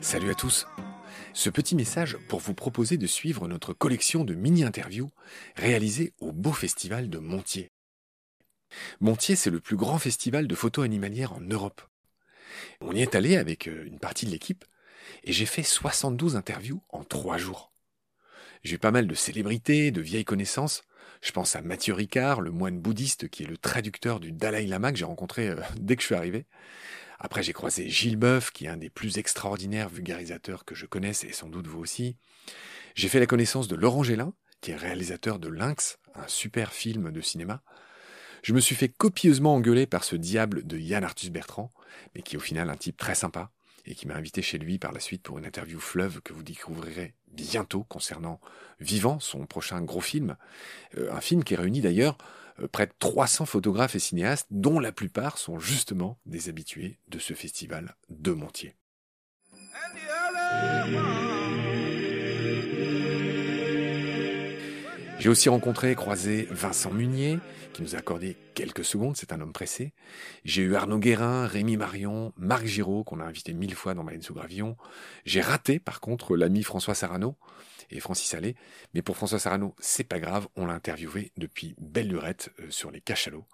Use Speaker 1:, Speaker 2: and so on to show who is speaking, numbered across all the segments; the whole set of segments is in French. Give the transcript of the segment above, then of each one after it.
Speaker 1: Salut à tous. Ce petit message pour vous proposer de suivre notre collection de mini-interviews réalisées au Beau Festival de Montier. Montier, c'est le plus grand festival de photos animalières en Europe. On y est allé avec euh, une partie de l'équipe et j'ai fait 72 interviews en trois jours. J'ai pas mal de célébrités, de vieilles connaissances. Je pense à Mathieu Ricard, le moine bouddhiste qui est le traducteur du Dalai Lama que j'ai rencontré euh, dès que je suis arrivé. Après, j'ai croisé Gilles Boeuf, qui est un des plus extraordinaires vulgarisateurs que je connaisse, et sans doute vous aussi. J'ai fait la connaissance de Laurent Gélin, qui est réalisateur de Lynx, un super film de cinéma. Je me suis fait copieusement engueuler par ce diable de Yann Arthus Bertrand, mais qui est au final un type très sympa, et qui m'a invité chez lui par la suite pour une interview fleuve que vous découvrirez bientôt concernant Vivant, son prochain gros film. Euh, un film qui réunit d'ailleurs euh, près de 300 photographes et cinéastes, dont la plupart sont justement des habitués de ce festival de Montier. J'ai aussi rencontré croisé Vincent Munier, qui nous a accordé quelques secondes, c'est un homme pressé. J'ai eu Arnaud Guérin, Rémi Marion, Marc Giraud, qu'on a invité mille fois dans Baleine sous Gravion. J'ai raté, par contre, l'ami François Sarano et Francis Allais. Mais pour François Sarano, c'est pas grave, on l'a interviewé depuis belle lurette euh, sur les cachalots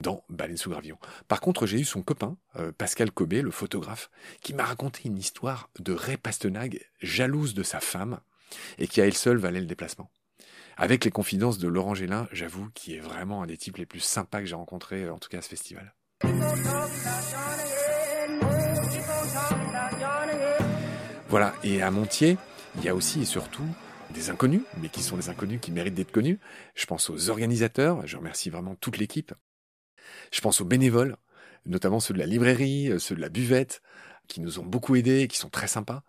Speaker 1: dans Baleine sous Gravion. Par contre, j'ai eu son copain, euh, Pascal Cobé, le photographe, qui m'a raconté une histoire de Ray Pastenag, jalouse de sa femme, et qui à elle seule valait le déplacement. Avec les confidences de Laurent Gélin, j'avoue, qui est vraiment un des types les plus sympas que j'ai rencontrés, euh, en tout cas à ce festival. Voilà, et à Montier, il y a aussi et surtout des inconnus, mais qui sont des inconnus qui méritent d'être connus. Je pense aux organisateurs, je remercie vraiment toute l'équipe. Je pense aux bénévoles, notamment ceux de la librairie, euh, ceux de la buvette, qui nous ont beaucoup aidés, qui sont très sympas.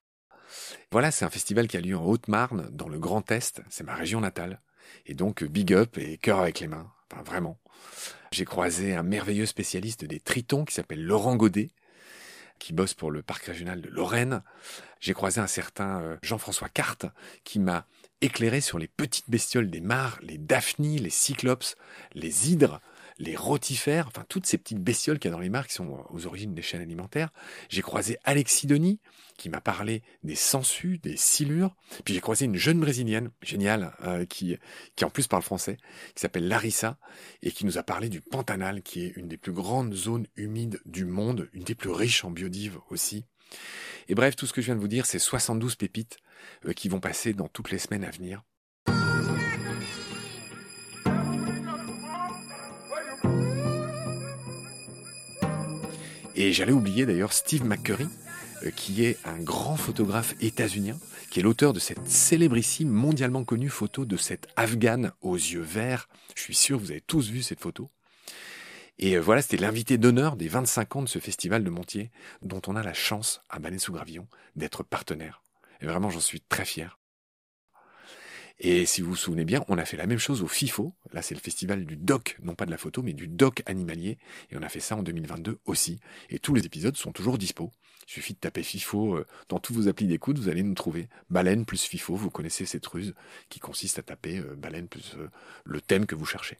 Speaker 1: Voilà, c'est un festival qui a lieu en Haute-Marne, dans le Grand Est, c'est ma région natale. Et donc, big up et cœur avec les mains. Enfin, vraiment. J'ai croisé un merveilleux spécialiste des tritons qui s'appelle Laurent Godet, qui bosse pour le parc régional de Lorraine. J'ai croisé un certain euh, Jean-François Carte qui m'a éclairé sur les petites bestioles des mares, les daphnies, les cyclopes, les hydres, les rotifères, enfin toutes ces petites bestioles qu'il y a dans les mares qui sont aux origines des chaînes alimentaires. J'ai croisé Alexis Denis qui m'a parlé des sangsues, des silures. Puis j'ai croisé une jeune brésilienne, géniale, euh, qui, qui en plus parle français, qui s'appelle Larissa, et qui nous a parlé du Pantanal, qui est une des plus grandes zones humides du monde, une des plus riches en biodive aussi. Et bref, tout ce que je viens de vous dire, c'est 72 pépites euh, qui vont passer dans toutes les semaines à venir. Et j'allais oublier d'ailleurs Steve McCurry, euh, qui est un grand photographe états-unien, qui est l'auteur de cette célébrissime, mondialement connue photo de cette Afghane aux yeux verts. Je suis sûr que vous avez tous vu cette photo. Et euh, voilà, c'était l'invité d'honneur des 25 ans de ce festival de Montier, dont on a la chance, à Baleine sous Gravillon, d'être partenaire. Et vraiment, j'en suis très fier. Et si vous vous souvenez bien, on a fait la même chose au FIFO. Là, c'est le festival du doc, non pas de la photo, mais du doc animalier. Et on a fait ça en 2022 aussi. Et tous les épisodes sont toujours dispo. Il suffit de taper FIFO euh, dans tous vos applis d'écoute, vous allez nous trouver. Baleine plus FIFO, vous connaissez cette ruse qui consiste à taper euh, baleine plus euh, le thème que vous cherchez.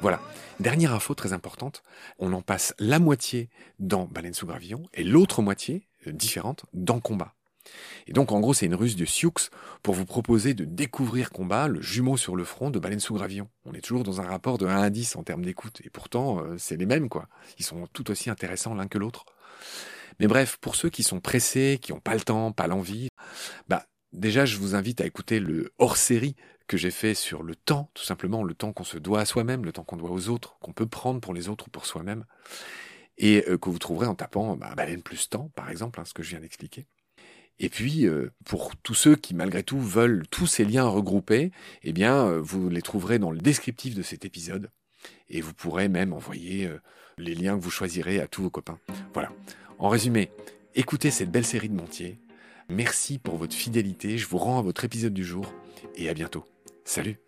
Speaker 1: Voilà. Dernière info très importante, on en passe la moitié dans Baleine sous gravillon et l'autre moitié, différente, dans Combat. Et donc en gros c'est une ruse de Sioux pour vous proposer de découvrir Combat, le jumeau sur le front de Baleine sous Gravillon. On est toujours dans un rapport de 1 à 10 en termes d'écoute, et pourtant euh, c'est les mêmes quoi. Ils sont tout aussi intéressants l'un que l'autre. Mais bref, pour ceux qui sont pressés, qui n'ont pas le temps, pas l'envie, bah déjà je vous invite à écouter le hors-série que j'ai fait sur le temps, tout simplement le temps qu'on se doit à soi-même, le temps qu'on doit aux autres, qu'on peut prendre pour les autres ou pour soi-même, et euh, que vous trouverez en tapant bah, baleine plus temps, par exemple, hein, ce que je viens d'expliquer. Et puis, euh, pour tous ceux qui, malgré tout, veulent tous ces liens regroupés, eh bien, euh, vous les trouverez dans le descriptif de cet épisode. Et vous pourrez même envoyer les liens que vous choisirez à tous vos copains. Voilà. En résumé, écoutez cette belle série de Montier. Merci pour votre fidélité. Je vous rends à votre épisode du jour. Et à bientôt. Salut